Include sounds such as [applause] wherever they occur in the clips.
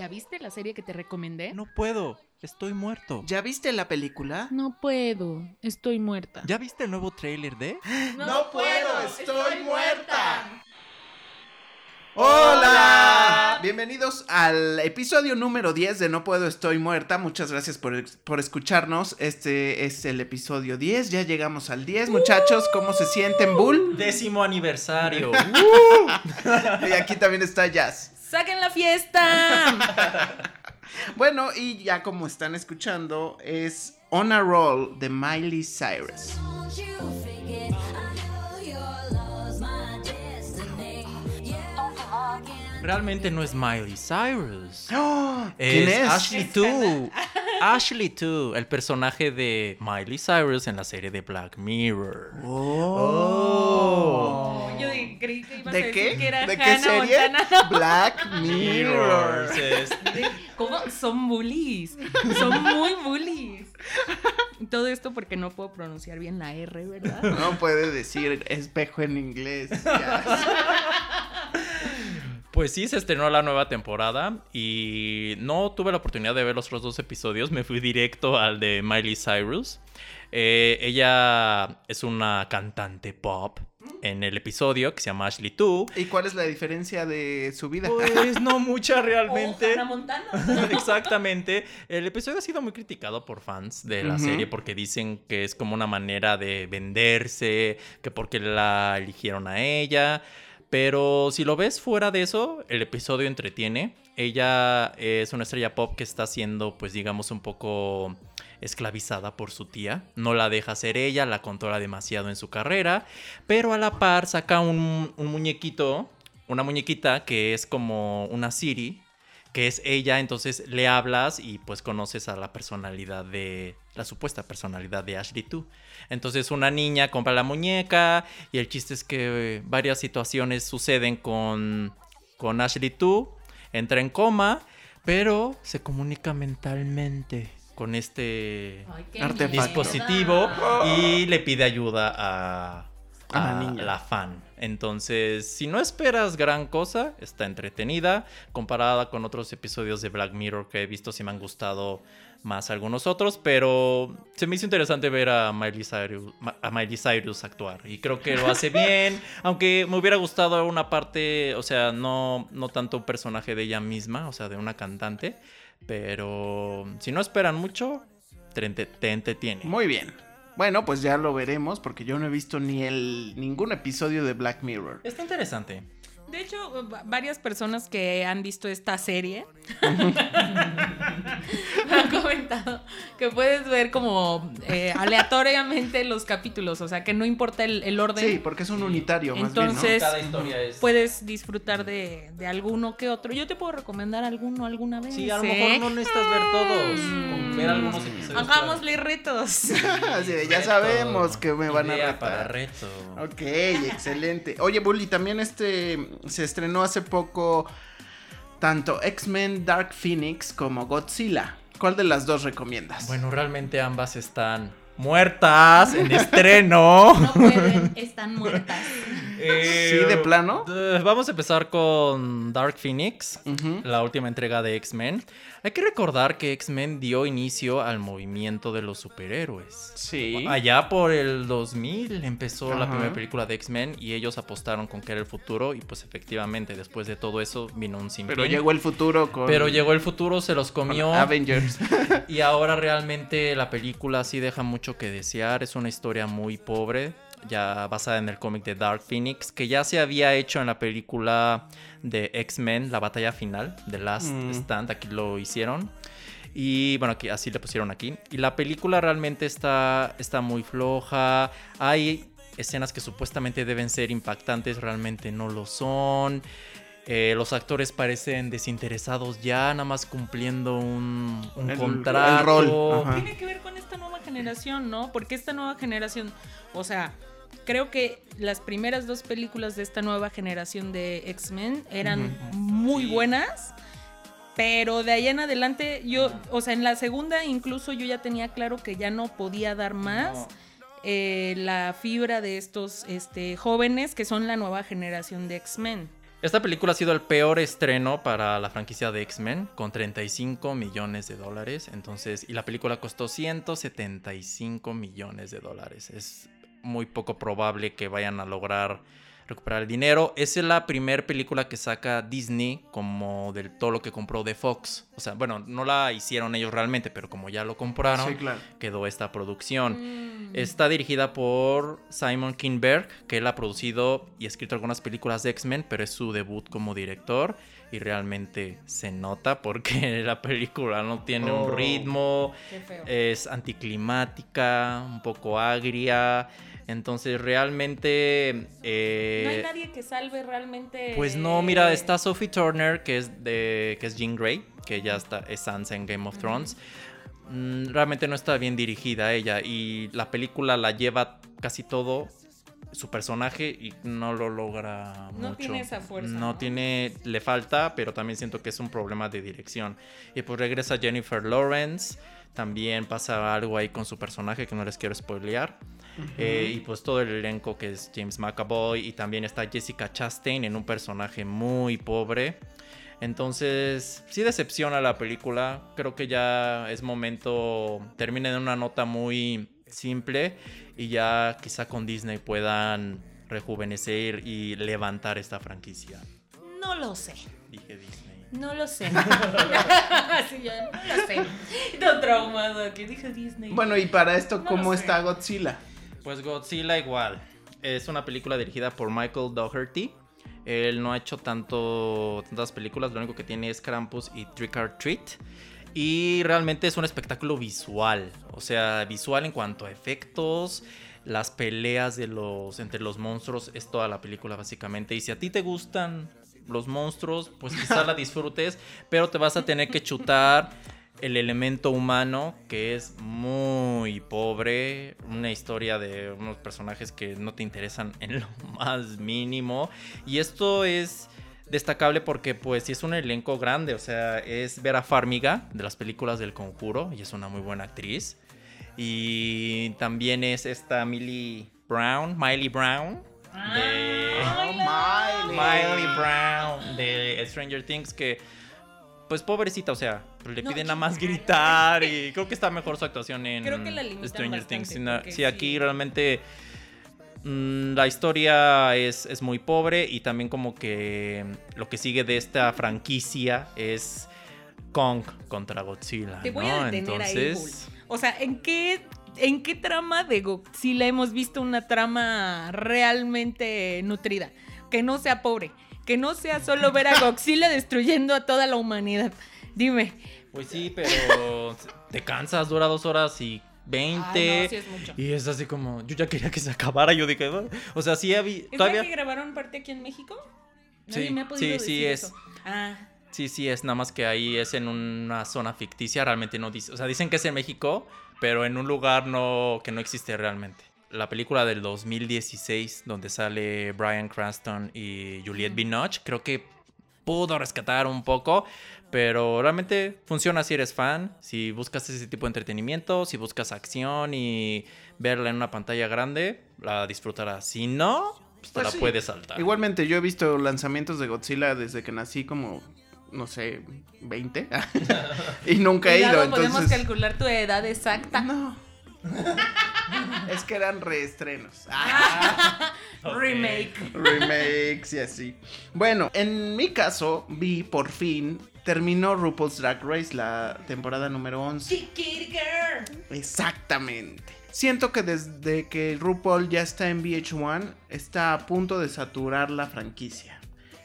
¿Ya viste la serie que te recomendé? No puedo, estoy muerto. ¿Ya viste la película? No puedo, estoy muerta. ¿Ya viste el nuevo tráiler de? [gasps] No puedo, estoy muerta. Hola. Hola. Bienvenidos al episodio número 10 de No Puedo Estoy Muerta. Muchas gracias por, por escucharnos. Este es el episodio 10. Ya llegamos al 10. Muchachos, ¿cómo se sienten, Bull? Décimo aniversario. [laughs] y aquí también está Jazz. ¡Saquen la fiesta! [laughs] bueno, y ya como están escuchando, es On a Roll de Miley Cyrus. Realmente no es Miley Cyrus. ¡Oh! [gasps] ¿Quién es? Ashley Tu. [laughs] Ashley Tu, el personaje de Miley Cyrus en la serie de Black Mirror. Oh. Yo creí que ibas a ¿De decir qué? que era ¿De qué serie? Montana. Black [laughs] Mirror. ¿Cómo? Son bullies. Son muy bullies. Todo esto porque no puedo pronunciar bien la R, ¿verdad? No puede decir espejo en inglés. [laughs] Jazz. Pues sí, se estrenó la nueva temporada y no tuve la oportunidad de ver los otros dos episodios, me fui directo al de Miley Cyrus. Eh, ella es una cantante pop en el episodio que se llama Ashley 2. ¿Y cuál es la diferencia de su vida? Pues no mucha [laughs] realmente. Hannah Montana. [laughs] Exactamente. El episodio ha sido muy criticado por fans de la serie porque dicen que es como una manera de venderse, que porque la eligieron a ella. Pero si lo ves fuera de eso, el episodio entretiene. Ella es una estrella pop que está siendo, pues digamos, un poco esclavizada por su tía. No la deja ser ella, la controla demasiado en su carrera. Pero a la par saca un, un muñequito, una muñequita que es como una Siri, que es ella, entonces le hablas y pues conoces a la personalidad de, la supuesta personalidad de Ashley 2. Entonces una niña compra la muñeca y el chiste es que eh, varias situaciones suceden con, con Ashley 2, entra en coma, pero se comunica mentalmente con este Ay, dispositivo y le pide ayuda a, A la fan. Entonces, si no esperas gran cosa, está entretenida. Comparada con otros episodios de Black Mirror que he visto, sí me han gustado más algunos otros, pero se me hizo interesante ver a Miley Cyrus, a Miley Cyrus actuar y creo que lo hace [laughs] bien, aunque me hubiera gustado una parte, o sea, no, no tanto un personaje de ella misma, o sea, de una cantante, pero si no esperan mucho, te entretiene. Muy bien. Bueno, pues ya lo veremos porque yo no he visto ni el ningún episodio de Black Mirror. Está interesante. De hecho, va- varias personas que han visto esta serie [laughs] me han comentado que puedes ver como eh, aleatoriamente los capítulos, o sea que no importa el, el orden, Sí, porque es un unitario más Entonces- Cada historia es. puedes disfrutar de, de alguno que otro. Yo te puedo recomendar alguno alguna vez. Sí, a lo ¿eh? mejor no necesitas ver todos. Con ver algunos episodios. Hagámosle retos. bien. [laughs] Así de, ya Reto. sabemos que me van a retar. para reto. Ok, excelente. Oye, Bully, también este se estrenó hace poco tanto X-Men Dark Phoenix como Godzilla. ¿Cuál de las dos recomiendas? Bueno, realmente ambas están muertas en [laughs] estreno. No pueden, están muertas. Eh, [laughs] ¿Sí, de plano? eh, Vamos a empezar con Dark Phoenix, la última entrega de X-Men. Hay que recordar que X-Men dio inicio al movimiento de los superhéroes. Sí. Allá por el 2000 empezó la primera película de X-Men y ellos apostaron con que era el futuro y pues efectivamente después de todo eso vino un sinfín. Pero llegó el futuro con Pero llegó el futuro, se los con comió Avengers. [laughs] y ahora realmente la película sí deja mucho que desear. Es una historia muy pobre, ya basada en el cómic de Dark Phoenix, que ya se había hecho en la película de X-Men, la batalla final, The Last Mm. Stand, aquí lo hicieron. Y bueno, aquí, así le pusieron aquí. Y la película realmente está, está muy floja. Hay escenas que supuestamente deben ser impactantes, realmente no lo son. Eh, los actores parecen desinteresados ya, nada más cumpliendo un, un El- contrato. el rol. Tiene que ver con esta nueva generación, ¿no? Porque esta nueva generación, o sea, creo que las primeras dos películas de esta nueva generación de X-Men eran muy Sí. buenas. Pero de ahí en adelante, yo, o sea, en la segunda incluso yo ya tenía claro que ya no podía dar más. No. eh, la fibra de estos este, jóvenes que son la nueva generación de X-Men. Esta película ha sido el peor estreno para la franquicia de X-Men, con 35 millones de dólares. Entonces, y la película costó 175 millones de dólares. Es muy poco probable que vayan a lograr recuperar el dinero. Es la primera película que saca Disney como de todo lo que compró de Fox. O sea, bueno, no la hicieron ellos realmente, pero como ya lo compraron, quedó esta producción. Mm. Está dirigida por Simon Kinberg, que él ha producido y escrito algunas películas de X-Men, pero es su debut como director. Y realmente se nota porque [laughs] la película no tiene un oh. ritmo, es anticlimática, un poco agria. Entonces realmente... Eh, no hay nadie que salve realmente... Pues no, mira, está Sophie Turner, que es, de, que es Jean Grey, que ya está, es Sansa en Game of Thrones. Mm, realmente no está bien dirigida ella y la película la lleva casi todo su personaje y no lo logra no tiene esa fuerza. No, tiene, le falta, pero también siento que es un problema de dirección. Y pues regresa Jennifer Lawrence, también pasa algo ahí con su personaje que no les quiero spoilear. Eh, y pues todo el elenco que es James McAvoy y también está Jessica Chastain en un personaje muy pobre. Entonces, sí decepciona la película. Creo que ya es momento. Termina en una nota muy simple. Y ya quizá con Disney puedan rejuvenecer y levantar esta franquicia. No lo sé. No lo sé. [laughs] sí, yo no lo sé. Estoy traumado que dije Disney. Bueno, y para esto, ¿cómo está Godzilla? Pues Godzilla igual. Es una película dirigida por Michael Dougherty. Él no ha hecho tanto, tantas películas, lo único que tiene es Krampus y Trick or Treat. Y realmente es un espectáculo visual, o sea, visual en cuanto a efectos, las peleas de los, entre los monstruos, es toda la película básicamente. Y si a ti te gustan los monstruos, pues quizá la disfrutes, pero te vas a tener que chutar el elemento humano que es muy pobre, una historia de unos personajes que no te interesan en lo [laughs] más mínimo. Y esto es destacable porque pues sí es un elenco grande, o sea, es Vera Farmiga de las películas del Conjuro y es una muy buena actriz. Y también es esta Millie Brown, Miley Brown ah, Miley Brown de Stranger Things que pues pobrecita, o sea, le piden nada más [laughs] gritar y creo que está mejor su actuación en Stranger Things. Sí, aquí realmente mm, la historia es, es, muy pobre y también como que lo que sigue de esta franquicia es Kong contra Godzilla. Te voy a detener Entonces... ahí, O sea, ¿en qué ¿en qué trama de Godzilla hemos visto una trama realmente nutrida? Que no sea pobre que no sea solo ver a Godzilla [laughs] destruyendo a toda la humanidad. Dime. Pues sí, pero te cansas, dura dos horas y 20. sí es mucho. Y es así como, yo ya quería que se acabara. Yo dije, o sea, sí había. ¿Es todavía... que grabaron parte aquí en México? sí, me ha podido sí, sí es. Ah. Sí, sí es, nada más que ahí es en una zona ficticia, realmente no dice, o sea, dicen que es en México, pero en un lugar no que no existe realmente la película del 2016 donde sale Brian Cranston y Juliette Binoche, creo que pudo rescatar un poco, pero realmente funciona si eres fan, si buscas ese tipo de entretenimiento, si buscas acción y verla en una pantalla grande, la disfrutarás. Si no, pues te pues la puedes saltar. Igualmente, yo he visto lanzamientos de Godzilla desde que nací como no sé, 20 [laughs] y nunca he ido. ¿Podemos calcular tu edad exacta? No. [laughs] [laughs] es que eran reestrenos. [laughs] Remake. Remakes y así. Bueno, en mi caso, vi por fin. Terminó RuPaul's Drag Race, la temporada número 11. Exactamente. Siento que desde que RuPaul ya está en VH1, está a punto de saturar la franquicia.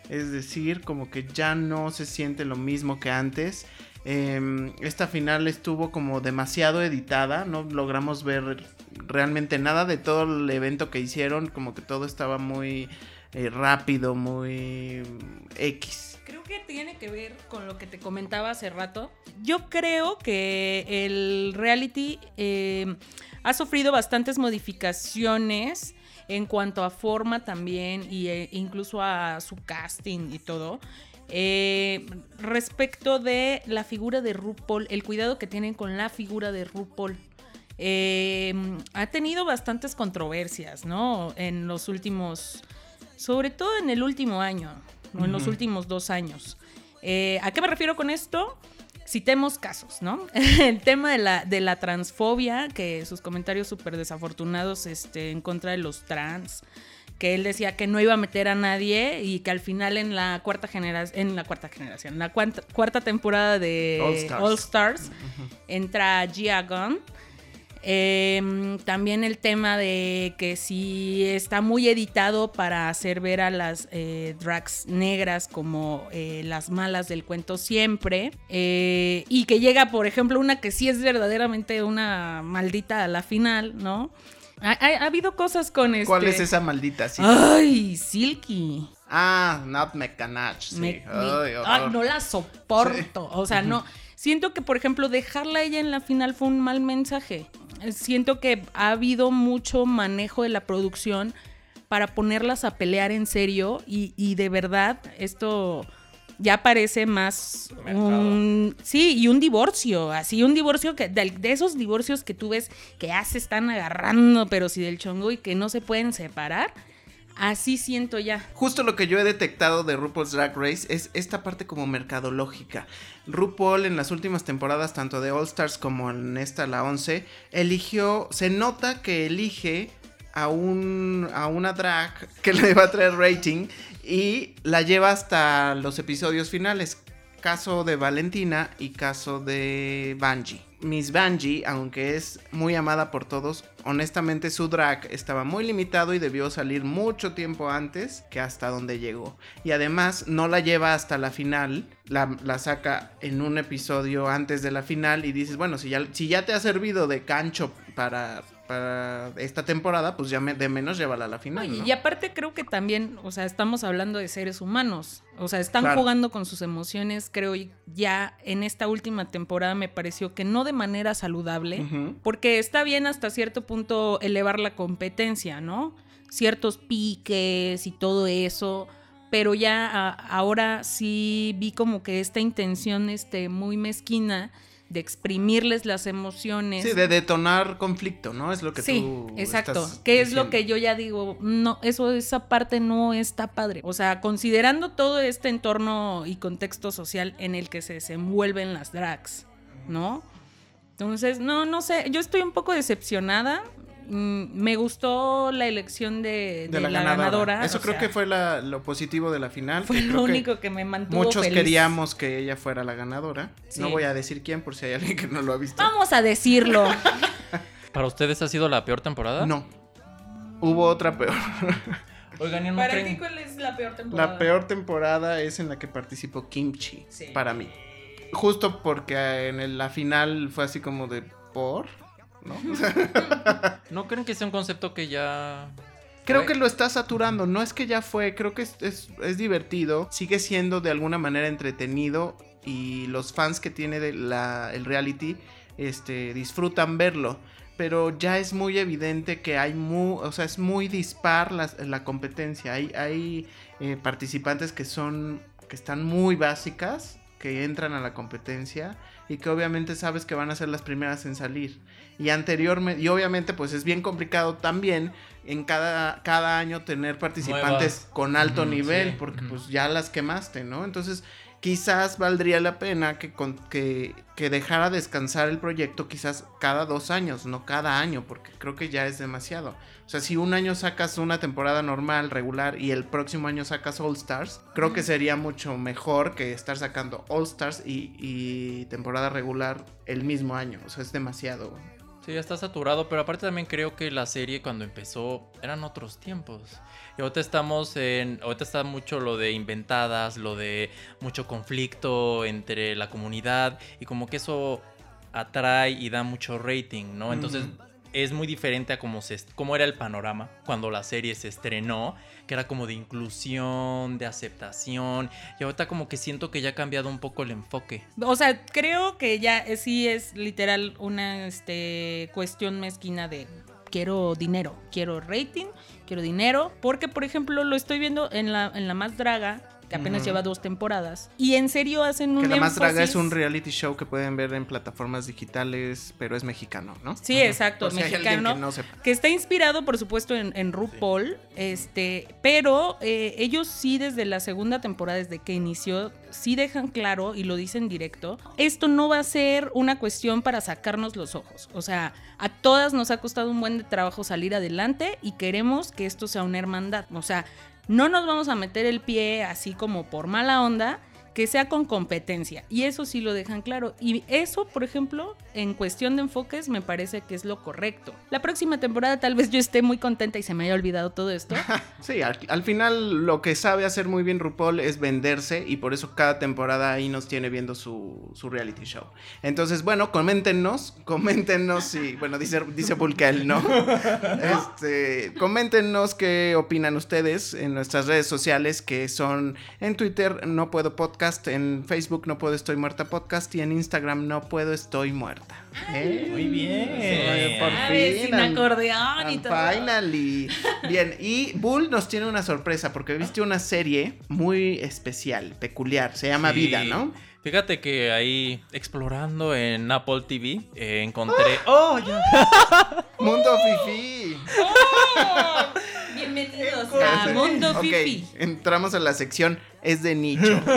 Es decir, como que ya no se siente lo mismo que antes. Em, esta final estuvo como demasiado editada, no logramos ver realmente nada de todo el evento que hicieron, como que todo estaba muy eh, rápido, muy X. Creo que tiene que ver con lo que te comentaba hace rato. Yo creo que el reality em, ha sufrido bastantes modificaciones en cuanto a forma también e incluso a su casting y todo. Eh, respecto de la figura de RuPaul, el cuidado que tienen con la figura de RuPaul. Eh, ha tenido bastantes controversias, ¿no? En los últimos, sobre todo en el último año, ¿no? En los últimos dos años. Eh, ¿A qué me refiero con esto? Citemos casos, ¿no? [laughs] El tema de la, de la transfobia, que sus comentarios súper desafortunados este, en contra de los trans, que él decía que no iba a meter a nadie y que al final en la cuarta generación, en la cuarta generación, en la cuarta, cuarta temporada de All Stars, All Stars entra Gia Gunn. Em, también el tema de que si está muy editado para hacer ver a las eh, drags negras como eh, las malas del cuento siempre. eh, y que llega, por ejemplo, una que sí es verdaderamente una maldita a la final, ¿no? Ha, ha- ha habido cosas con este. ¿Cuál es esa maldita sí? Ay, Silky. Ah, Not Ganache, sí. Me- me- Ay, no la soporto. O sea, no. Siento que, por ejemplo, dejarla a ella en la final fue un mal mensaje. Siento que ha habido mucho manejo de la producción para ponerlas a pelear en serio y, y de verdad esto ya parece más un sí y un divorcio así un divorcio que de, de esos divorcios que tú ves que ya se están agarrando pero si del chongo y que no se pueden separar así siento ya Justo lo que yo he detectado de RuPaul's Drag Race es esta parte como mercadológica. RuPaul en las últimas temporadas, tanto de All Stars como en esta, la 11, eligió, se nota que elige a, un, a una drag que le va a traer rating y la lleva hasta los episodios finales. Caso de Valentina y caso de Bungie. Miss Bungie, aunque es muy amada por todos, honestamente su drag estaba muy limitado y debió salir mucho tiempo antes que hasta donde llegó. Y además no la lleva hasta la final, la, la saca en un episodio antes de la final y dices, bueno, si ya, si ya te ha servido de cancho para, para esta temporada, pues ya me- de menos llévala a la final. No, y- ¿no? Y aparte creo que también, o sea, estamos hablando de seres humanos. O sea, están Claro. jugando con sus emociones, creo, y ya en esta última temporada me pareció que no de manera saludable, porque está bien hasta cierto punto elevar la competencia, ¿no? Ciertos piques y todo eso. Pero ya a- ahora sí vi como que esta intención este, muy mezquina de exprimirles las emociones. Sí, de detonar conflicto, ¿no? Es lo que Sí, tú exacto. estás Que es lo que yo ya digo, no, eso, esa parte no está padre. O sea, considerando todo este entorno y contexto social en el que se desenvuelven las drags, ¿no? Entonces, no, no sé, yo estoy un poco decepcionada. Mm, me gustó la elección de, de de la, la, ganadora. ganadora. Eso o creo sea, que fue la- lo positivo de la final. fue que lo creo que único que me mantuvo Muchos feliz. queríamos que ella fuera la ganadora. Sí. No voy a decir quién por si hay alguien que no lo ha visto. Vamos a decirlo. [laughs] ¿Para ustedes ha sido la peor temporada? No. Hubo otra peor. [laughs] Oigan, ¿y no ¿Para creen- ti cuál es la peor temporada? La peor temporada es en la que participó Kimchi. Sí. Para mí. Justo porque en el- la final fue así como de por. ¿No? [laughs] ¿No creen que sea un concepto que ya... Creo que lo está saturando. No es que ya fue, creo que es, es- es divertido. Sigue siendo de alguna manera entretenido. Y los fans que tiene de la, el reality este, disfrutan verlo. Pero ya es muy evidente que hay muy, o sea, es muy dispar las- la, competencia. Hay, hay eh, participantes que son, que están muy básicas, que entran a la competencia y que obviamente sabes que van a ser las primeras en salir. Y anteriormente, y obviamente pues es bien complicado también en cada, cada año tener participantes Nuevas. con alto nivel, sí, porque pues ya las quemaste, ¿no? Entonces quizás valdría la pena que, con- que, que dejara descansar el proyecto quizás cada dos años, no cada año, porque creo que ya es demasiado. O sea, si un año sacas una temporada normal, regular, y el próximo año sacas All Stars, creo que sería mucho mejor que estar sacando All Stars y, y temporada regular el mismo año. O sea, es demasiado. Sí, ya está saturado, pero aparte también creo que la serie cuando empezó eran otros tiempos. Y ahorita estamos en. Ahorita está mucho lo de inventadas, lo de mucho conflicto entre la comunidad. Y como que eso atrae y da mucho rating, ¿no? Entonces. Es muy diferente a cómo, se, cómo era el panorama cuando la serie se estrenó, que era como de inclusión, de aceptación, y ahorita como que siento que ya ha cambiado un poco el enfoque. O sea, creo que ya sí es literal una este, cuestión mezquina de quiero dinero, quiero rating, quiero dinero. Porque, por ejemplo, lo estoy viendo en la, en la más draga. Que apenas lleva dos temporadas. Y en serio hacen un Que La Más Draga es énfasis- un reality show que pueden ver en plataformas digitales, pero es mexicano, ¿no? Sí, exacto, si hay alguien mexicano. que no sepa. que está inspirado, por supuesto, en, en RuPaul, este, pero eh, ellos sí desde la segunda temporada, desde que inició, sí dejan claro y lo dicen directo, esto no va a ser una cuestión para sacarnos los ojos. O sea, a todas nos ha costado un buen de trabajo salir adelante y queremos que esto sea una hermandad. O sea, no nos vamos a meter el pie así como por mala onda, que sea con competencia. Y eso sí lo dejan claro. Y eso, por ejemplo, en cuestión de enfoques, me parece que es lo correcto. La próxima temporada tal vez yo esté muy contenta y se me haya olvidado todo esto. [laughs] Sí, al, al final lo que sabe hacer muy bien RuPaul es venderse y por eso cada temporada ahí nos tiene viendo su, su reality show. Entonces, bueno, coméntenos, coméntenos si, bueno, dice, dice él [laughs] no. Este, coméntenos qué opinan ustedes en nuestras redes sociales que son en Twitter no puedo podcast, en Facebook no puedo estoy muerta podcast y en Instagram no puedo estoy muerta. ¿Eh? Muy bien. Eh, por Sin and- acordeón y todo. Finally. Bien, y Bull nos tiene una sorpresa porque viste una serie muy especial, peculiar. Se llama Sí. Vida, ¿no? Fíjate que ahí explorando en Apple TV eh, encontré. ¡Oh! ya. [laughs] Mundo Fifi. Bienvenidos a Mundo Fifi. entramos a la sección Es de nicho. [laughs]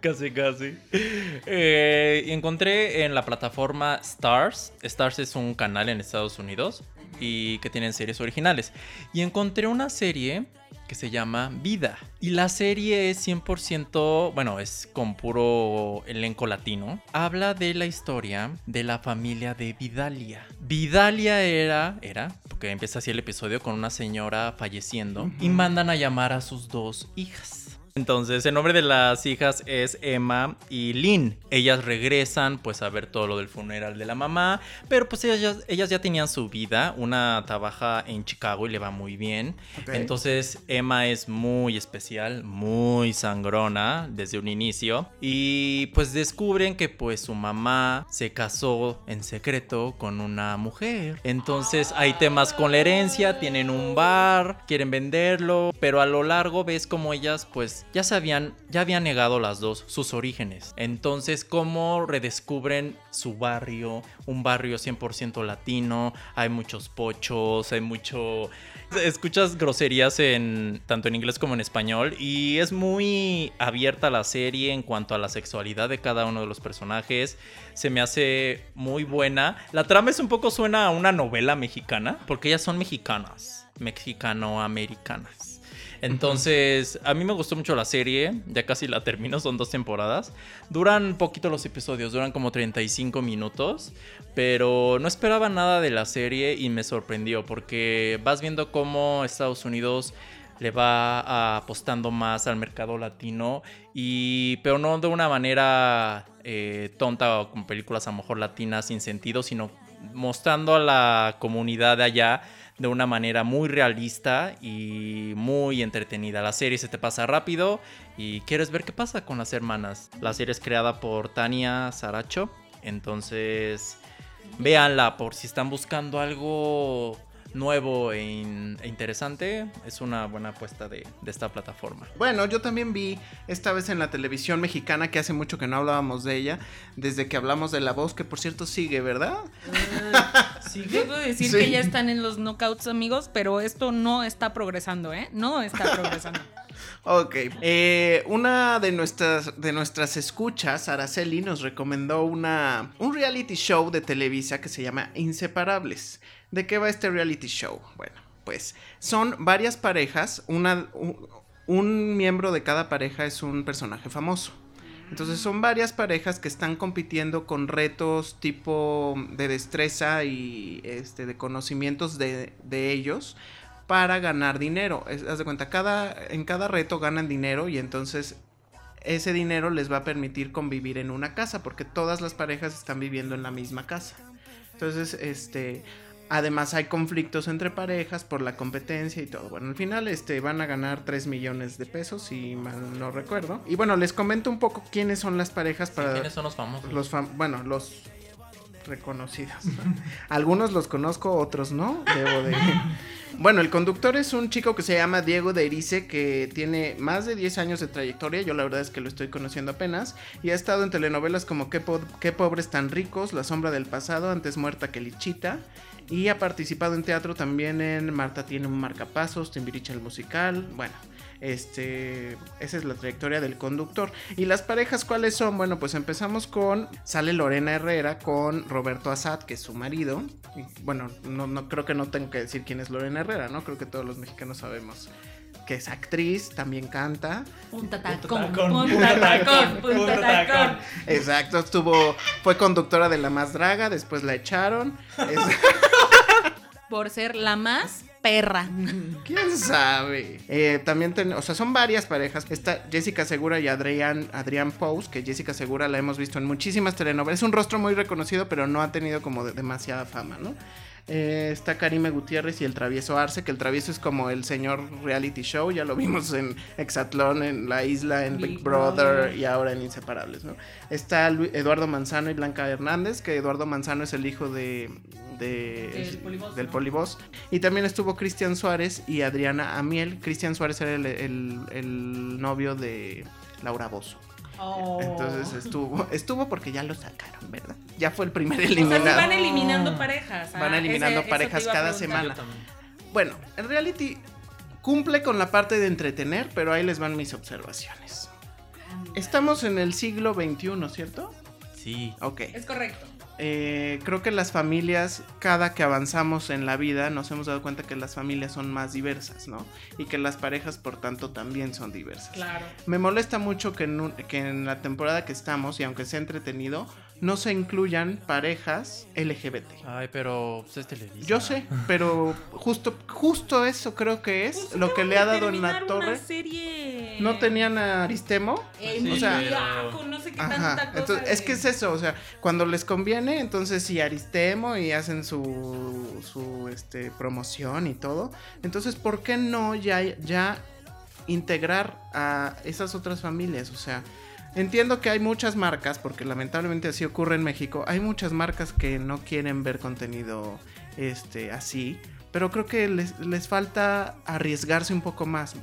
Casi, casi. Eh, y encontré en la plataforma Stars. Stars es un canal en Estados Unidos y que tienen series originales. Y encontré una serie que se llama Vida. Y la serie es 100%, bueno, es con puro elenco latino. Habla de la historia de la familia de Vidalia. Vidalia era, era, porque empieza así el episodio con una señora falleciendo y mandan a llamar a sus dos hijas. Entonces, el nombre de las hijas es Emma y Lynn. Ellas regresan pues a ver todo lo del funeral de la mamá, pero pues ellas, ellas ya tenían su vida. Una trabaja en Chicago y le va muy bien. Entonces, Emma es muy especial, muy sangrona desde un inicio y pues descubren que pues su mamá se casó en secreto con una mujer. Entonces, hay temas con la herencia, tienen un bar, quieren venderlo, pero a lo largo ves como ellas pues ya sabían, ya habían negado las dos sus orígenes. Entonces, cómo redescubren su barrio, un barrio 100% latino, hay muchos pochos, hay mucho escuchas groserías en tanto en inglés como en español y es muy abierta la serie en cuanto a la sexualidad de cada uno de los personajes. Se me hace muy buena. La trama es un poco suena a una novela mexicana porque ellas son mexicanas, mexicano-americanas. Entonces, a mí me gustó mucho la serie, ya casi la termino, son dos temporadas. Duran poquito los episodios, duran como 35 minutos, pero no esperaba nada de la serie y me sorprendió porque vas viendo cómo Estados Unidos le va apostando más al mercado latino y pero no de una manera eh, tonta o con películas a lo mejor latinas sin sentido, sino mostrando a la comunidad de allá de una manera muy realista y muy entretenida. La serie se te pasa rápido y quieres ver qué pasa con las hermanas. La serie es creada por Tania Saracho, entonces véanla por si están buscando algo nuevo e, in- e interesante. Es una buena apuesta de, de esta plataforma. Bueno, yo también vi esta vez en la televisión mexicana, que hace mucho que no hablábamos de ella, desde que hablamos de La Voz, que por cierto sigue, ¿verdad? Debo decir Sí. que ya están en los knockouts, amigos, pero esto no está progresando, ¿eh? No está progresando. [laughs] Ok. Eh, una de nuestras, de nuestras escuchas, Araceli, nos recomendó una, un reality show de Televisa que se llama Inseparables. ¿De qué va este reality show? Bueno, pues son varias parejas, una, un, miembro de cada pareja es un personaje famoso. Entonces son varias parejas que están compitiendo con retos tipo de destreza y este, de conocimientos de, ellos para ganar dinero. Haz de cuenta, cada, en cada reto ganan dinero y entonces ese dinero les va a permitir convivir en una casa porque todas las parejas están viviendo en la misma casa. Entonces, este, además hay conflictos entre parejas por la competencia y todo. Bueno, al final este, van a ganar 3 millones de pesos, si mal no recuerdo. Y bueno, les comento un poco quiénes son las parejas para... ¿Quiénes son los famosos? Los fam- bueno, los reconocidos. Algunos los conozco, otros no. Debo de. [laughs] Bueno, el conductor es un chico que se llama Diego de Erice, que tiene más de 10 años de trayectoria. Yo la verdad es que lo estoy conociendo apenas. Y ha estado en telenovelas como Qué, Qué pobres tan ricos, La sombra del pasado, Antes muerta que Lichita. Y ha participado en teatro también en Marta tiene un marcapasos, Timbiriche el musical. Bueno, este, esa es la trayectoria del conductor. ¿Y las parejas cuáles son? Bueno, pues empezamos con, sale Lorena Herrera con Roberto Assad, que es su marido. bueno, no, no creo que no tengo que decir quién es Lorena Herrera, ¿no? Creo que todos los mexicanos sabemos que es actriz, también canta. Punta tacón, punta tacón, punta tacón. Exacto, estuvo, fue conductora de La Más Draga, después la echaron. [laughs] Por ser la más perra. ¿Quién sabe? Eh, también, o sea, son varias parejas. Está Jessica Segura y Adrián, Adrián Pous, que Jessica Segura la hemos visto en muchísimas telenovelas. Es un rostro muy reconocido, pero no ha tenido como demasiada fama, ¿no? Eh, está Karime Gutiérrez y el Travieso Arce, que el Travieso es como el señor reality show, ya lo vimos en Exatlón, en La Isla, en Big, Brother, y ahora en Inseparables, ¿no? Está Eduardo Manzano y Blanca Hernández, que Eduardo Manzano es el hijo de, del polibos. Y también estuvo Cristian Suárez y Adriana Amiel. Cristian Suárez era el novio de Laura Bozo. Entonces oh. estuvo, estuvo porque ya lo sacaron, ¿verdad? Ya fue el primer eliminado. O van eliminando parejas. Van ah, eliminando parejas cada semana. Bueno, el reality cumple con la parte de entretener, pero ahí les van mis observaciones. Estamos en el siglo XXI, ¿cierto? Sí. Ok. Es correcto. Eh, creo que las familias, cada que avanzamos en la vida, nos hemos dado cuenta que las familias son más diversas, ¿no? Y que las parejas, por tanto, también son diversas. Claro. Me molesta mucho que en, que en la temporada que estamos, y aunque sea entretenido, no se incluyan parejas LGBT. Ay, pero pues, es televisión. Yo sé, pero justo, justo eso creo que es lo que le ha dado en la torre. Serie... No tenían a Aristemo. o sea, no sé qué tanta entonces, es que es eso, o sea, cuando les conviene, entonces sí Aristemo y hacen su, su este, promoción y todo. Entonces, ¿por qué no ya, ya integrar a esas otras familias? O sea, Entiendo que hay muchas marcas, porque lamentablemente así ocurre en México, hay muchas marcas que no quieren ver contenido este, así, pero creo que les, falta arriesgarse un poco más.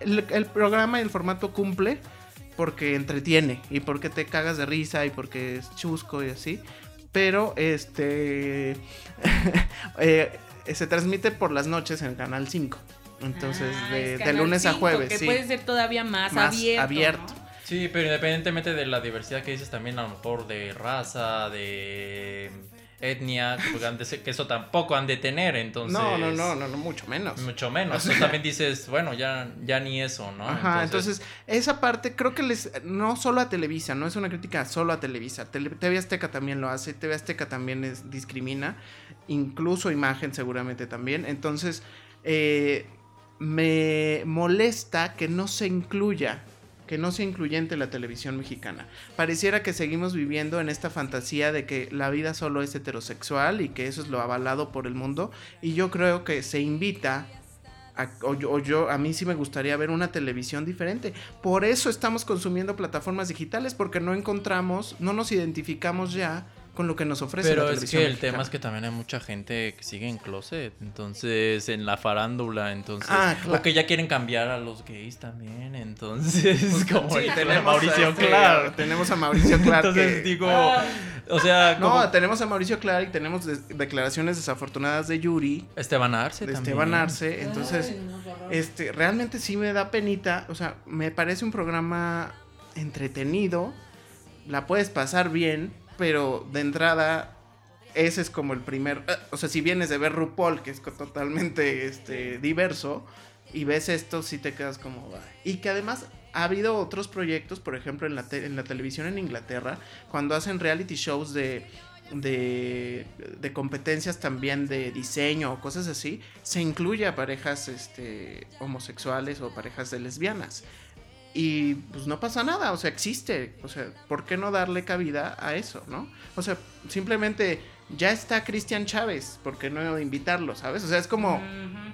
El, programa y el formato cumple porque entretiene y porque te cagas de risa y porque es chusco y así, pero este [laughs] eh, se transmite por las noches en Canal 5. Entonces, ah, de, lunes a jueves. Que puede ser todavía más, abierto. abierto. Sí, pero independientemente de la diversidad que dices, también a lo mejor de raza, de etnia, [laughs] que eso tampoco han de tener, entonces... No, no, no, no, mucho menos. Mucho menos. [laughs] Entonces también dices, bueno, ya, ya ni eso, ¿no? Ajá, entonces... esa parte creo que les... No solo a Televisa, no es una crítica solo a Televisa. TV Azteca también lo hace, TV Azteca también es, discrimina, incluso Imagen seguramente también. Entonces, eh, me molesta que no se incluya que no sea incluyente la televisión mexicana. Pareciera que seguimos viviendo en esta fantasía de que la vida solo es heterosexual y que eso es lo avalado por el mundo. Y yo creo que se invita o, yo, a mí sí me gustaría ver una televisión diferente. Por eso estamos consumiendo plataformas digitales, porque no encontramos, no nos identificamos ya con lo que nos ofrece Pero la es que el tema es que también hay mucha gente que sigue en closet, entonces en la farándula, entonces ah, o que ya quieren cambiar a los gays también, entonces pues, como tenemos a Mauricio Clark, tenemos a Mauricio Clark. entonces digo, o sea, no, tenemos a Mauricio Clark y tenemos declaraciones desafortunadas de Yuri, Esteban Arce de Esteban Arce, entonces este realmente sí me da penita, o sea, me parece un programa entretenido, la puedes pasar bien pero de entrada ese es como el primer, eh, o sea, si vienes de ver RuPaul, que es totalmente este, diverso, y ves esto, sí te quedas como... Y que además ha habido otros proyectos, por ejemplo, en la, en la televisión en Inglaterra, cuando hacen reality shows de, de, de, competencias también de diseño o cosas así, se incluye a parejas este, homosexuales o parejas de lesbianas. Y pues no pasa nada, o sea, existe. O sea, ¿por qué no darle cabida a eso, no? O sea, simplemente ya está Cristian Chávez, ¿por qué no invitarlo, sabes? O sea, es como,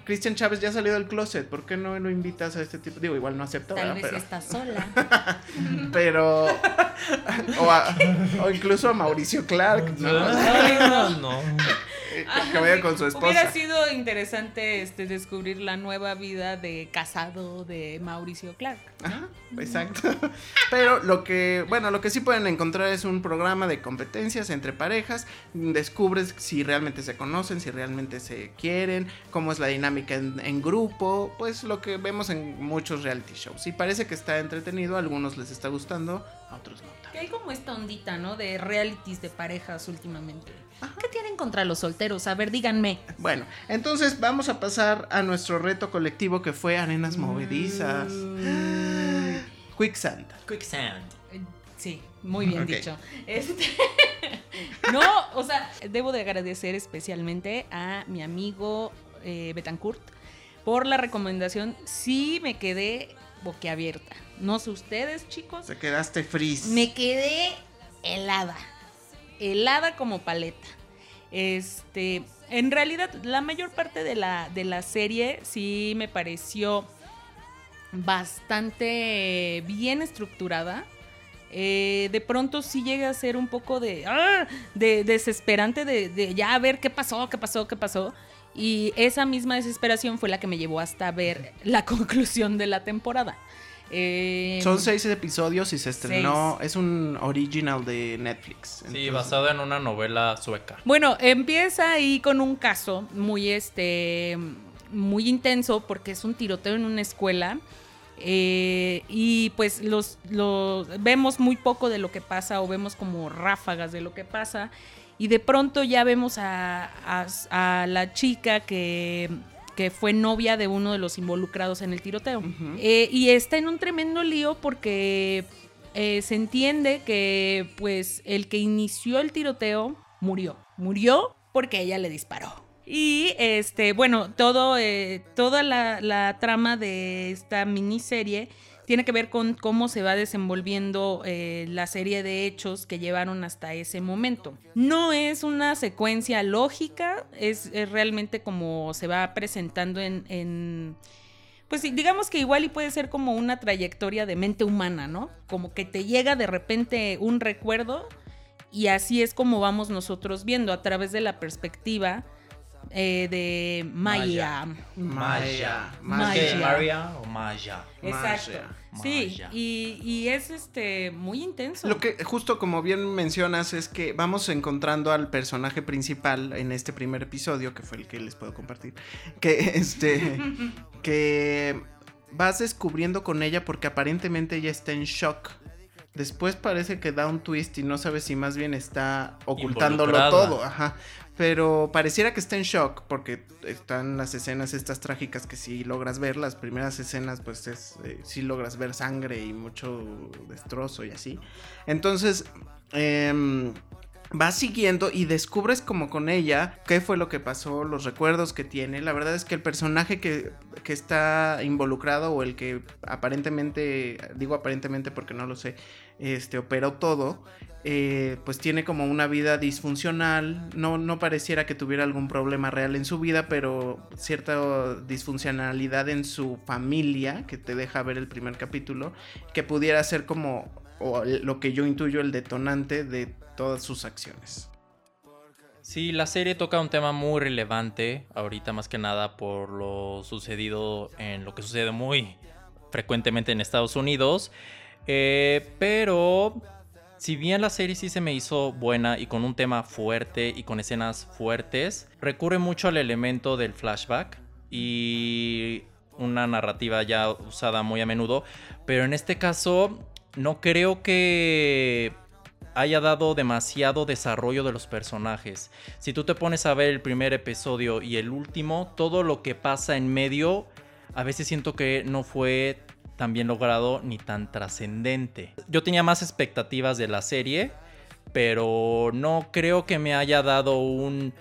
Cristian Chávez ya salió del closet, ¿por qué no lo invitas a este tipo? Digo, igual no acepta, Tal ¿verdad? vez Pero, está sola. [laughs] pero o, a- o incluso a Mauricio Clark, ¿no? No, no. Eh, que vaya con su Hubiera esposa. sido interesante este, descubrir la nueva vida de casado de Mauricio Clark. Ajá, exacto. Pero lo que, bueno, lo que sí pueden encontrar es un programa de competencias entre parejas. Descubres si realmente se conocen, si realmente se quieren, cómo es la dinámica en, en grupo, pues lo que vemos en muchos reality shows. Y parece que está entretenido, a algunos les está gustando, a otros no. Que hay como esta ondita, ¿no? De realities de parejas últimamente. ¿Qué tienen contra los solteros? A ver, díganme. Bueno, entonces vamos a pasar a nuestro reto colectivo que fue arenas movedizas. [gasps] Quicksand. Quicksand. Sí, muy bien dicho. Este, [laughs] no, o sea, debo de agradecer especialmente a mi amigo eh, Betancourt por la recomendación. Sí me quedé boquiabierta. No sé ustedes, chicos. Se quedaste frizz. Me quedé helada. Helada como paleta. Este, en realidad, la mayor parte de la, de la serie sí me pareció bastante bien estructurada. Eh, de pronto sí llega a ser un poco de, ¡ah! de desesperante de, de ya a ver qué pasó, qué pasó, qué pasó. Y esa misma desesperación fue la que me llevó hasta ver la [laughs] conclusión de la temporada. Eh, Son seis episodios y se estrenó. Es un original de Netflix. Sí, Entonces, basado en una novela sueca. Bueno, empieza ahí con un caso muy este muy intenso porque es un tiroteo en una escuela. Eh, y pues los, los vemos muy poco de lo que pasa o vemos como ráfagas de lo que pasa y de pronto ya vemos a, a- a la chica que, que fue novia de uno de los involucrados en el tiroteo. Eh, y está en un tremendo lío porque eh, se entiende que pues el que inició el tiroteo murió. Murió porque ella le disparó. Y este, bueno, todo, eh, toda la, trama de esta miniserie tiene que ver con cómo se va desenvolviendo eh, la serie de hechos que llevaron hasta ese momento. No es una secuencia lógica, es, es realmente como se va presentando en- en pues digamos que igual y puede ser como una trayectoria de mente humana, ¿no? Como que te llega de repente un recuerdo y así es como vamos nosotros viendo a través de la perspectiva eh, de Maya. Maya. Maya. ¿Es que Maria o Maya? Exacto. Maya. Sí, Maya. y, y es este muy intenso. Lo que justo como bien mencionas es que vamos encontrando al personaje principal en este primer episodio, que fue el que les puedo compartir, que este [laughs] que vas descubriendo con ella porque aparentemente ella está en shock. Después parece que da un twist y no sabes si más bien está ocultándolo todo, ajá. Pero pareciera que está en shock porque están las escenas estas trágicas que si logras ver, las primeras escenas pues es, eh, sí logras ver sangre y mucho destrozo y así. Entonces, em, vas siguiendo y descubres como con ella qué fue lo que pasó, los recuerdos que tiene. La verdad es que el personaje que, que está involucrado o el que aparentemente, digo aparentemente porque no lo sé, este operó todo, eh, pues tiene como una vida disfuncional. No, no pareciera que tuviera algún problema real en su vida, pero cierta disfuncionalidad en su familia que te deja ver el primer capítulo, que pudiera ser como o lo que yo intuyo el detonante de todas sus acciones. Sí, la serie toca un tema muy relevante ahorita más que nada por lo sucedido en lo que sucede muy frecuentemente en Estados Unidos. Eh, pero si bien la serie sí se me hizo buena y con un tema fuerte y con escenas fuertes, recurre mucho al elemento del flashback y una narrativa ya usada muy a menudo. Pero en este caso no creo que haya dado demasiado desarrollo de los personajes. Si tú te pones a ver el primer episodio y el último, todo lo que pasa en medio, a veces siento que no fue tan bien logrado ni tan trascendente. Yo tenía más expectativas de la serie, pero no creo que me haya dado un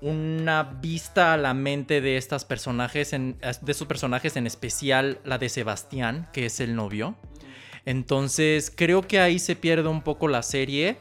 una vista a la mente de estas personajes de estos personajes en especial la de Sebastián que es el novio entonces creo que ahí se pierde un poco la serie.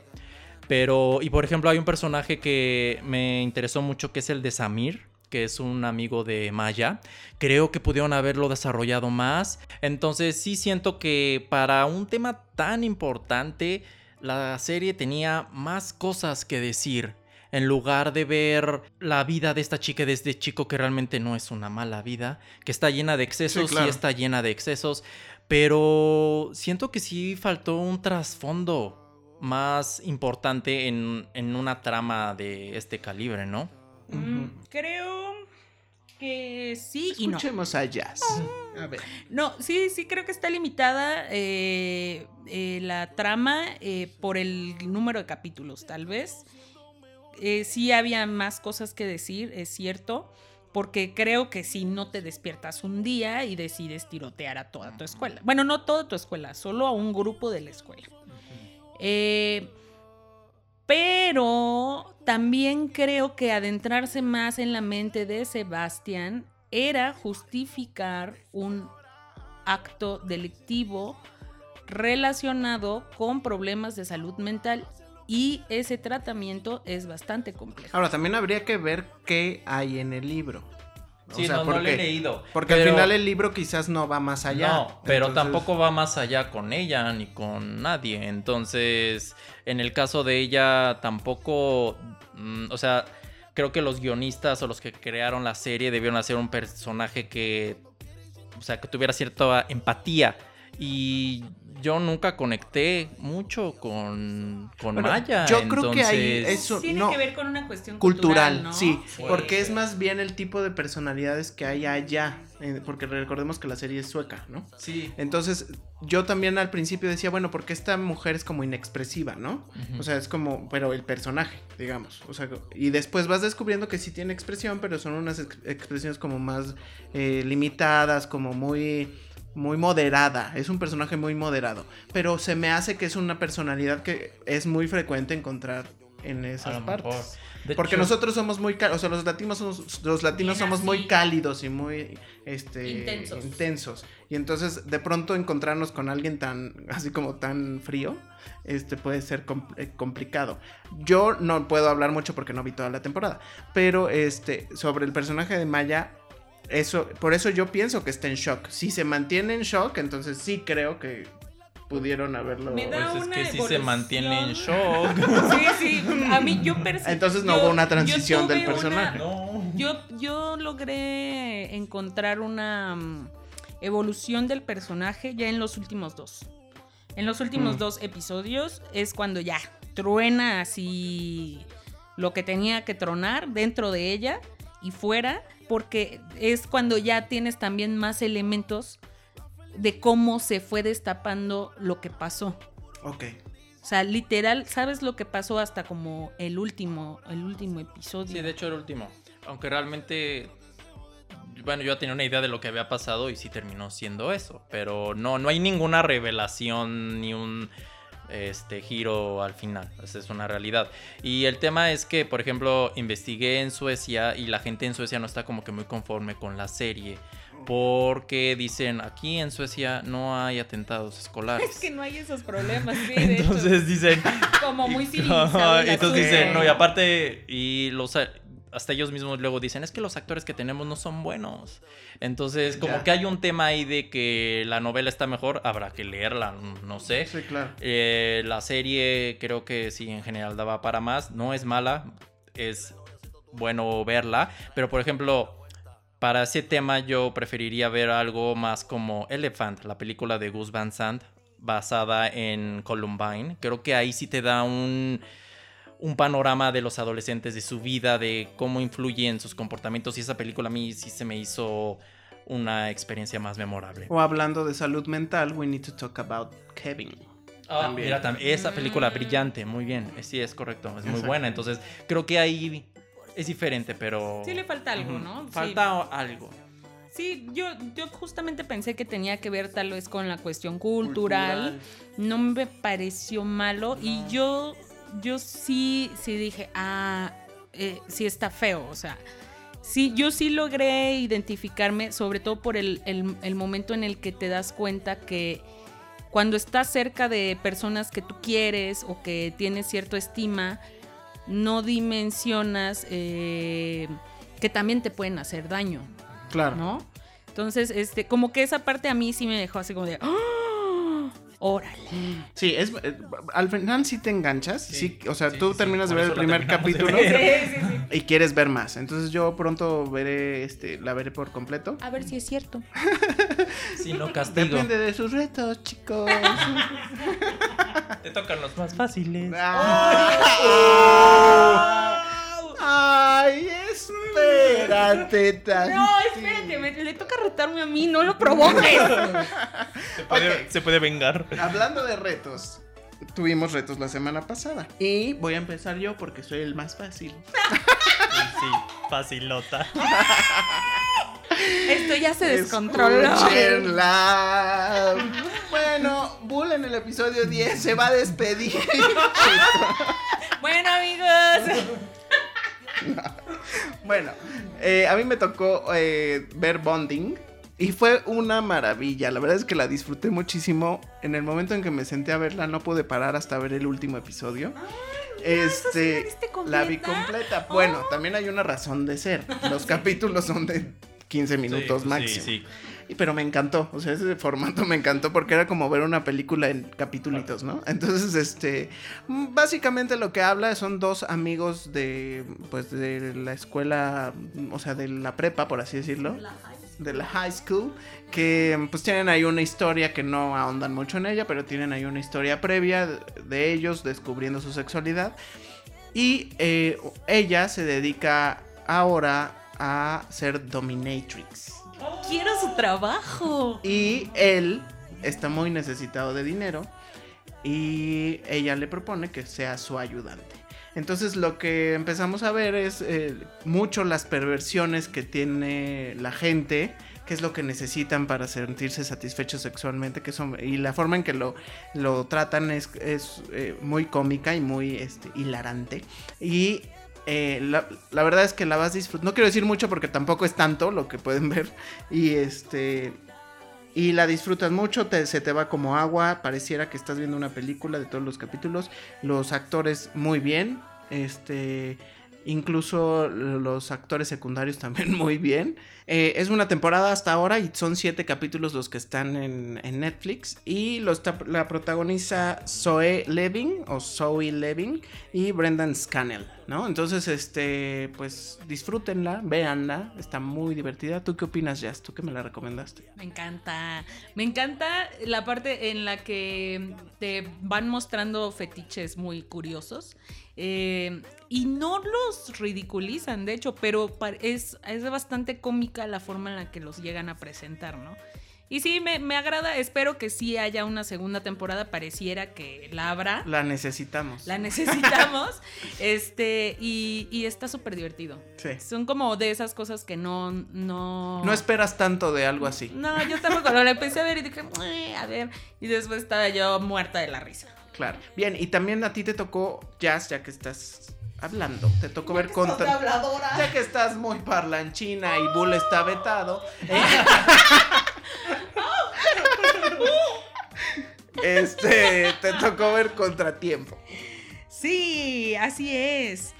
Pero, y por ejemplo, hay un personaje que me interesó mucho que es el de Samir que es un amigo de Maya. Creo que pudieron haberlo desarrollado más. Entonces sí siento que para un tema tan importante, la serie tenía más cosas que decir. En lugar de ver la vida de esta chica desde chico, que realmente no es una mala vida, que está llena de excesos, sí, está llena de excesos, pero siento que sí faltó un trasfondo más importante en, en una trama de este calibre, ¿no? Mm, creo que sí y no. Escuchemos a Jazz. A ver. No, sí, sí creo que está limitada eh, eh, la trama eh, por el número de capítulos, tal vez. sí había más cosas que decir, es cierto. Porque creo que si no te despiertas un día y decides tirotear a toda tu escuela. Bueno, no toda tu escuela, solo a un grupo de la escuela. Eh, pero también creo que adentrarse más en la mente de Sebastián era justificar un acto delictivo relacionado con problemas de salud mental y ese tratamiento es bastante complejo. Ahora, también habría que ver qué hay en el libro. Sí, no, lo he leído. Porque al final el libro quizás no va más allá. No, pero tampoco va más allá con ella ni con nadie. Entonces, en el caso de ella, tampoco. Mm, o sea, creo que los guionistas o los que crearon la serie debieron hacer un personaje que. O sea, que tuviera cierta empatía. Y yo nunca conecté mucho con, con Maya. Yo creo que ahí eso tiene que ver con una cuestión cultural, sí, porque es más bien el tipo de personalidades que hay allá, eh, porque recordemos que la serie es sueca, ¿no? Sí. Entonces, yo también al principio decía, bueno, porque esta mujer es como inexpresiva, ¿no? O sea, es como, pero el personaje, digamos, o sea, y después vas descubriendo que sí tiene expresión, pero son unas expresiones como más eh, limitadas, como muy muy moderada, es un personaje muy moderado, pero se me hace que es una personalidad que es muy frecuente encontrar en esas partes. Porque nosotros somos muy, o sea, los latinos somos, los latinos somos muy cálidos y muy este intensos. Y entonces de pronto encontrarnos con alguien tan así como tan frío, este puede ser eh, complicado. Yo no puedo hablar mucho porque no vi toda la temporada, pero este sobre el personaje de Maya eso, por eso yo pienso que está en shock. Si se mantiene en shock, entonces sí creo que pudieron haberlo. Me da pues es que sí se mantiene en shock. [laughs] Sí, sí. A mí yo Entonces no hubo una transición del personaje. Yo, yo logré encontrar una mm, evolución del personaje ya en los últimos dos. En los últimos mm. dos episodios es cuando ya truena así lo que tenía que tronar dentro de ella y fuera porque es cuando ya tienes también más elementos de cómo se fue destapando lo que pasó. Ok. O sea, literal, ¿sabes lo que pasó hasta como el último, el último episodio? Sí, de hecho el último. Aunque realmente, bueno, yo tenía una idea de lo que había pasado y sí terminó siendo eso. Pero no, no hay ninguna revelación ni un este giro al final. Esa es una realidad. Y el tema es que, por ejemplo, investigué en Suecia y la gente en Suecia no está como que muy conforme con la serie. Porque dicen, aquí en Suecia no hay atentados escolares. Es que no hay esos problemas, sí, [laughs] Entonces dicen... Como muy civilizado. [laughs] Entonces dicen, no, y aparte, y los, hasta ellos mismos luego dicen, es que los actores que tenemos no son buenos. Entonces, como que hay un tema ahí de que la novela está mejor, habrá que leerla, no sé. Sí, claro. Eh, la serie creo que sí, en general daba para más. No es mala, es bueno verla. Pero, por ejemplo, para ese tema yo preferiría ver algo más como Elephant, la película de Gus Van Sant, basada en Columbine. Creo que ahí sí te da un un panorama de los adolescentes, de su vida, de cómo influyen sus comportamientos. Y esa película a mí sí se me hizo una experiencia más memorable. O hablando de salud mental, we need to talk about Kevin. Ah, mira, esa película brillante, muy bien. Sí, es correcto, es muy buena. Entonces, creo que ahí es diferente, pero. Sí, le falta algo, ¿no? Falta algo. Sí, yo, yo justamente pensé que tenía que ver tal vez con la cuestión cultural. No me pareció malo. Y yo yo sí, sí dije, ah, eh, sí está feo, o sea, sí, yo sí logré identificarme, sobre todo por el, momento en el que te das cuenta que cuando estás cerca de personas que tú quieres o que tienes cierta estima, no dimensionas eh, que también te pueden hacer daño. Claro. ¿No? Entonces, este, como que esa parte a mí sí me dejó así como de. ¡Ah! ¡Órale! Sí, es, eh, al final sí te enganchas. Sí, o sea, sí, tú sí, sí. terminas de ver el primer capítulo ver. Sí, sí, sí. y quieres ver más. Entonces yo pronto veré, este, la veré por completo. A ver si es cierto. [laughs] Si no castigo. Depende de sus retos, chicos. Te tocan los más fáciles. [laughs] Ay, espérate, [laughs] tantito. No, espérate, me- le toca retarme a mí, no lo provoques. Se puede, Ok. se puede vengar. Hablando de retos, tuvimos retos la semana pasada. Y voy a empezar yo porque soy el más fácil. Sí, facilota. [laughs] Esto ya se descontroló. Escúchenla. Bueno, Bull en el episodio 10 se va a despedir. [laughs] Bueno, amigos. [laughs] bueno, eh, a mí me tocó eh, ver Bonding. Y fue una maravilla, la verdad es que la disfruté muchísimo. En el momento en que me senté a verla no pude parar hasta ver el último episodio. este, ¿esa sí la vi completa? Bueno, también hay una razón de ser. Los [laughs] capítulos son de 15 minutos Sí, máximo. Sí, Pero me encantó, o sea, ese formato me encantó porque era como ver una película en capitulitos, ¿no? Entonces, este, básicamente lo que habla son dos amigos de, pues, de la escuela, o sea, de la prepa, por así decirlo, de la high school, que pues tienen ahí una historia que no ahondan mucho en ella, pero tienen ahí una historia previa de- de ellos descubriendo su sexualidad. Y eh, ella se dedica ahora a ser dominatrix. Quiero su trabajo. Y él está muy necesitado de dinero y ella le propone que sea su ayudante. Entonces lo que empezamos a ver es eh, mucho las perversiones que tiene la gente, qué es lo que necesitan para sentirse satisfechos sexualmente, son, y la forma en que lo, lo tratan es, es, eh, muy cómica y muy este, hilarante. Y eh, la, verdad es que la vas disfrutando. No quiero decir mucho porque tampoco es tanto lo que pueden [laughs] ver. Y este. Y la disfrutas mucho, te- se te va como agua. Pareciera que estás viendo una película de todos los capítulos. Los actores muy bien. Este. Incluso los actores secundarios [laughs] también muy bien. Eh, es una temporada hasta ahora y son siete capítulos los que están en, en Netflix. Y los, la protagoniza Zoe Levin o Zoe Levin y Brendan Scannell, ¿no? Entonces, este, pues disfrútenla, véanla, está muy divertida. ¿Tú qué opinas, Jazz? ¿Tú que me la recomendaste? Me encanta. Me encanta la parte en la que te van mostrando fetiches muy curiosos. eh, y no los ridiculizan, de hecho, pero es, es bastante cómica la forma en la que los llegan a presentar, ¿no? Y sí, me, me agrada, espero que sí haya una segunda temporada, pareciera que la habrá. La necesitamos. La necesitamos. [laughs] este, y, y está súper divertido. Sí. Son como de esas cosas que no, no. No esperas tanto de algo así. No, yo tampoco lo empecé a ver y dije, "Eh, a ver. Y después estaba yo muerta de la risa. Claro. Bien, y también a ti te tocó Jazz, ya que estás hablando. Te tocó ver contra. Ya que estás muy parlanchina y Bull está vetado. eh, [laughs] este, te tocó ver contratiempo. Sí, así es.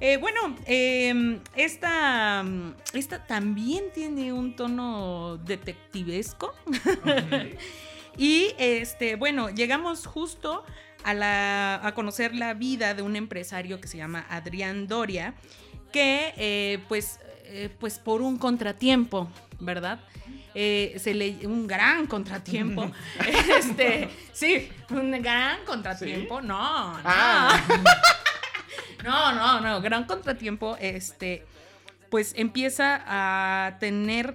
Eh, bueno, eh, esta, esta también tiene un tono detectivesco. [laughs] y este, bueno, llegamos justo a, la, a conocer la vida de un empresario que se llama Adrián Doria, que eh, pues, eh, pues por un contratiempo, ¿verdad? Eh, se le un gran contratiempo. [laughs] este, sí, un gran contratiempo. No, no. Ah. [laughs] No, no, no, gran contratiempo, este, pues empieza a tener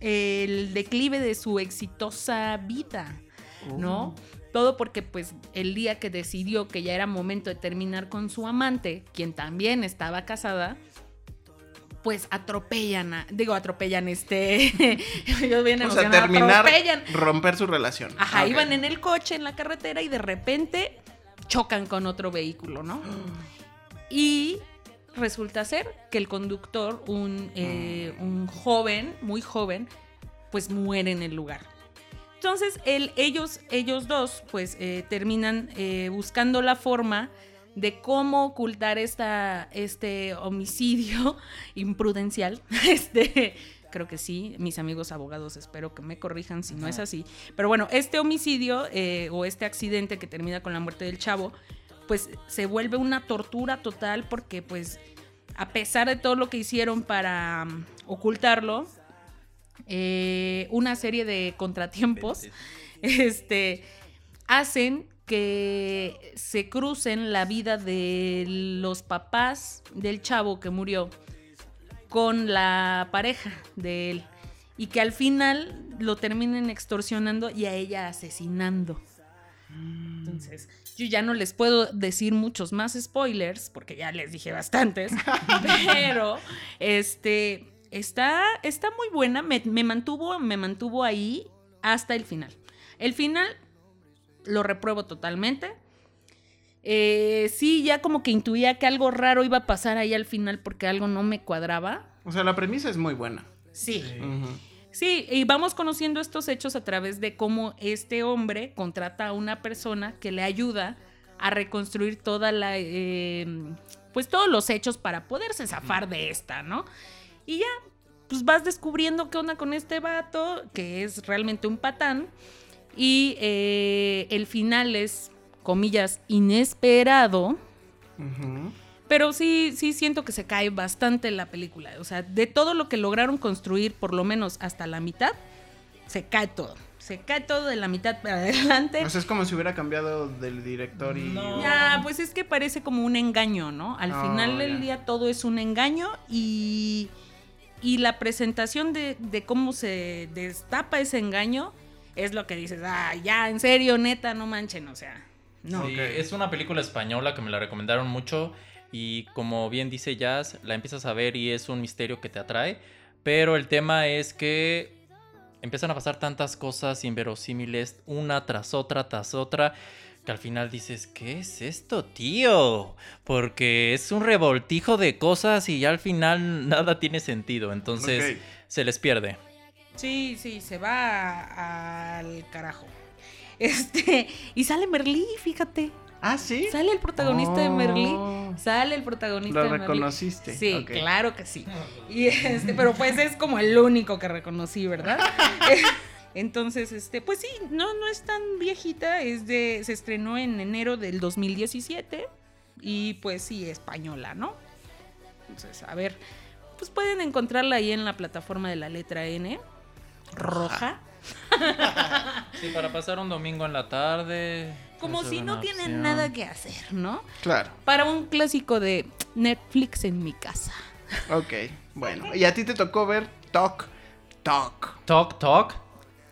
el declive de su exitosa vida, ¿no? Todo porque pues el día que decidió que ya era momento de terminar con su amante, quien también estaba casada, pues atropellan, a- digo atropellan este, [laughs] yo bien O sea, terminar, atropellan. romper su relación. Ajá, Ah, ok. iban en el coche, en la carretera y de repente chocan con otro vehículo, ¿no? [gasps] Y resulta ser que el conductor, un, eh, un joven, muy joven, pues muere en el lugar. Entonces, el, ellos, ellos dos, pues, eh, terminan eh, buscando la forma de cómo ocultar esta, este homicidio [laughs] imprudencial. [laughs] Este, creo que sí, mis amigos abogados espero que me corrijan si no es así. Pero bueno, este homicidio eh, o este accidente que termina con la muerte del chavo, pues se vuelve una tortura total porque pues a pesar de todo lo que hicieron para um, ocultarlo, eh, una serie de contratiempos este, hacen que se crucen la vida de los papás del chavo que murió con la pareja de él y que al final lo terminen extorsionando y a ella asesinando. Entonces, yo ya no les puedo decir muchos más spoilers porque ya les dije bastantes, [laughs] pero este está, está muy buena, me, mantuvo, me mantuvo ahí hasta el final. El final lo repruebo totalmente. Eh, sí, ya como que intuía que algo raro iba a pasar ahí al final porque algo no me cuadraba. O sea, la premisa es muy buena. Sí. Sí. y vamos conociendo estos hechos a través de cómo este hombre contrata a una persona que le ayuda a reconstruir toda la, eh, pues todos los hechos para poderse zafar de esta, ¿no? Y ya, pues vas descubriendo qué onda con este vato, que es realmente un patán. Y eh, el final es, comillas, inesperado. Pero sí, sí siento que se cae bastante la película. O sea, de todo lo que lograron construir, por lo menos hasta la mitad, se cae todo. Se cae todo de la mitad para [laughs] adelante. Sea, es como si hubiera cambiado del director y. Ya, pues es que parece como un engaño, ¿no? Al oh, final del día todo es un engaño y y la presentación de, cómo se destapa ese engaño es lo que dices, ah, ya, en serio, neta, no manchen, o sea, no. es una película española que me la recomendaron mucho y como bien dice Jazz, la empiezas a ver y es un misterio que te atrae, pero el tema es que empiezan a pasar tantas cosas inverosímiles una tras otra, tras otra que al final dices, ¿qué es esto, tío? Porque es un revoltijo de cosas y ya al final nada tiene sentido, entonces se les pierde. Sí, sí, se va al carajo. Este, y sale Merlí, fíjate. Ah, sí. Sale el protagonista de Merlí. Oh. Sale el protagonista de Merlí. ¿Lo reconociste? Sí, claro que sí. Y este, pero pues es como el único que reconocí, ¿verdad? [laughs] [laughs] Entonces, este, pues sí, no, no es tan viejita, es de, se estrenó en enero del 2017 y pues sí, española, ¿no? Entonces, a ver, pues pueden encontrarla ahí en la plataforma de la letra N, roja. [laughs] Sí, para pasar un domingo en la tarde. Como si no tienen nada que hacer, ¿no? Claro. Para un clásico de Netflix en mi casa. Ok, bueno. ¿Y a ti te tocó ver Talk? Talk. Talk, Talk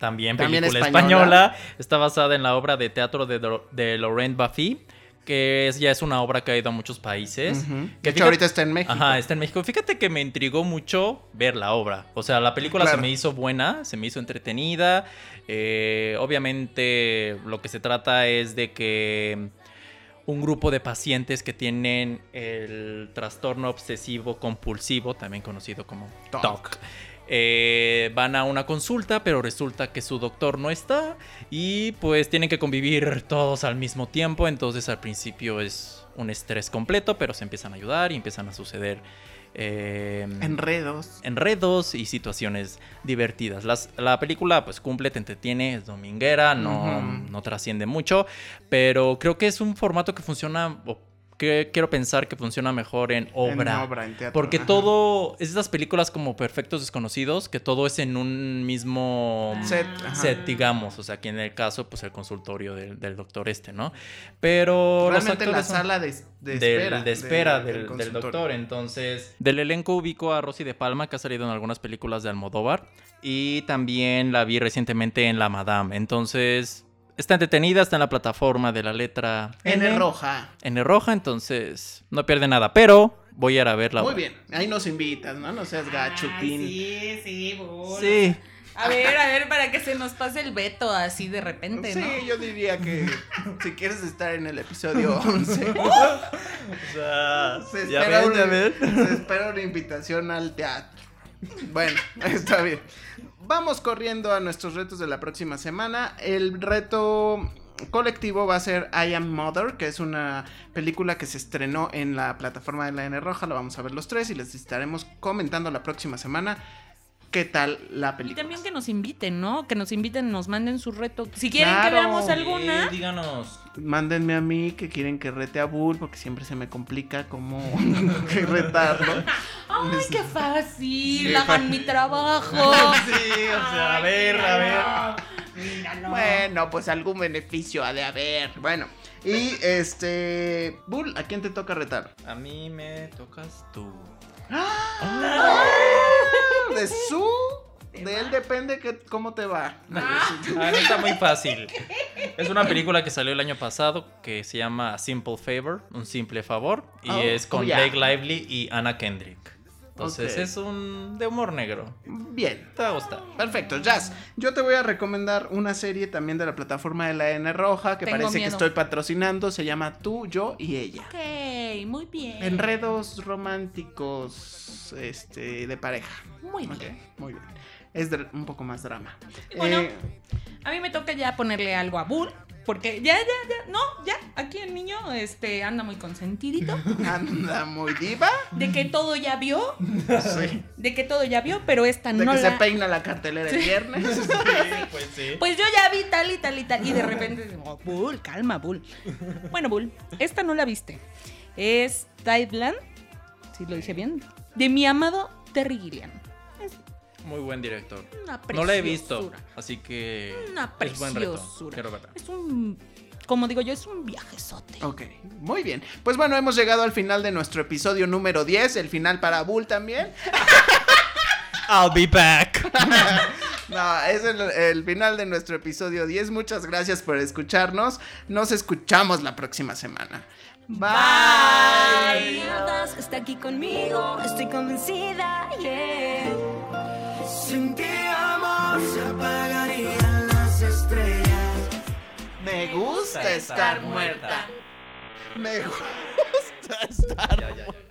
también película española. Está basada en la obra de teatro de, de Laurent Baffy que es, ya es una obra que ha ido a muchos países. Que de hecho, ahorita está en México. Ajá, está en México. Fíjate que me intrigó mucho ver la obra. O sea, la película se me hizo buena, se me hizo entretenida. Eh, obviamente, lo que se trata es de que un grupo de pacientes que tienen el trastorno obsesivo compulsivo, también conocido como TOC eh, van a una consulta, pero resulta que su doctor no está y pues tienen que convivir todos al mismo tiempo. Entonces al principio es un estrés completo, pero se empiezan a ayudar y empiezan a suceder eh, enredos. Enredos y situaciones divertidas. la película pues cumple, te entretiene, es dominguera, no, no trasciende mucho, pero creo que es un formato que funciona quiero pensar que funciona mejor en obra. En teatro. Porque todo, es esas películas como Perfectos Desconocidos, que todo es en un mismo set, set digamos. O sea, aquí en el caso, pues el consultorio del, doctor este, ¿no? Pero... Realmente la sala de, espera. de espera del, doctor. Entonces, del elenco ubico a Rosy de Palma, que ha salido en algunas películas de Almodóvar. Y también la vi recientemente en La Madame. Entonces, Está entretenida, está en la plataforma de la letra N, roja. N roja, entonces no pierde nada. Pero voy a ir a verla. Muy bien, ahí nos invitas, ¿no? No seas gachutín. sí, sí, Sí. A ver, a ver, para que se nos pase el veto así de repente, ¿no? Sí, yo diría que si quieres estar en el episodio [laughs] 11. o sea, se espera, una, se espera una invitación al teatro. Bueno, [laughs] está bien. Vamos corriendo a nuestros retos de la próxima semana. El reto colectivo va a ser I Am Mother, que es una película que se estrenó en la plataforma de la N Roja. Lo vamos a ver los tres y les estaremos comentando la próxima semana qué tal la Y película. también que nos inviten, ¿no? Que nos inviten, nos manden su reto. Si quieren Claro. que veamos alguna, Sí, díganos. Mándenme a mí que quieren que rete a Bull, porque siempre se me complica cómo que [laughs] retarlo. ¡Ay, qué fácil! Hagan mi trabajo. [laughs] Sí, o sea, a ver, a ver. Míralo. Bueno, pues algún beneficio ha de haber. Bueno, y este. Bull, ¿a quién te toca retar? A mí me tocas tú. De [laughs] su. De él depende que, cómo te va. Ah, no está muy fácil. [laughs] Es una película que salió el año pasado que se llama Simple Favor, un simple favor, y Oh, es con oh. Blake Lively y Anna Kendrick. Entonces es un de humor negro. Bien. Te va a gustar. Perfecto, Jazz. Yo te voy a recomendar una serie también de la plataforma de la N Roja que Tengo parece que estoy patrocinando. Se llama Tú, Yo y Ella. Ok, muy bien. Enredos románticos este, de pareja. Muy bien. muy bien. Es un poco más drama. Bueno. Eh, A mí me toca ya ponerle algo a Bull. Porque ya, ya, ya. No, ya. Aquí el niño este, anda muy consentidito. [laughs] anda muy diva. De que todo ya vio. Sí. De que todo ya vio, pero esta De no que la... se peina la cartelera el viernes. [laughs] pues sí. Pues yo ya vi tal y tal y tal. Y de repente digo, Bull, calma, Bull. Bueno, Bull, esta no la viste. Es Tideland, si lo dije bien, de mi amado Terry Gilliam. Muy buen director. Una No la he visto, así que Una es buen reto. preciosura. Quiero verla. Es un, como digo yo, es un viajezote. Ok, muy bien. Pues bueno, hemos llegado al final de nuestro episodio número 10. El final para Bull también. [laughs] I'll be back. [laughs] No, es el, el final de nuestro episodio 10. Muchas gracias por escucharnos. Nos escuchamos la próxima semana. Bye. Mierdas, está aquí conmigo, estoy convencida, yeah. Sin ti, amor, se apagarían las estrellas. Me gusta estar muerta. Me gusta [laughs] estar ya.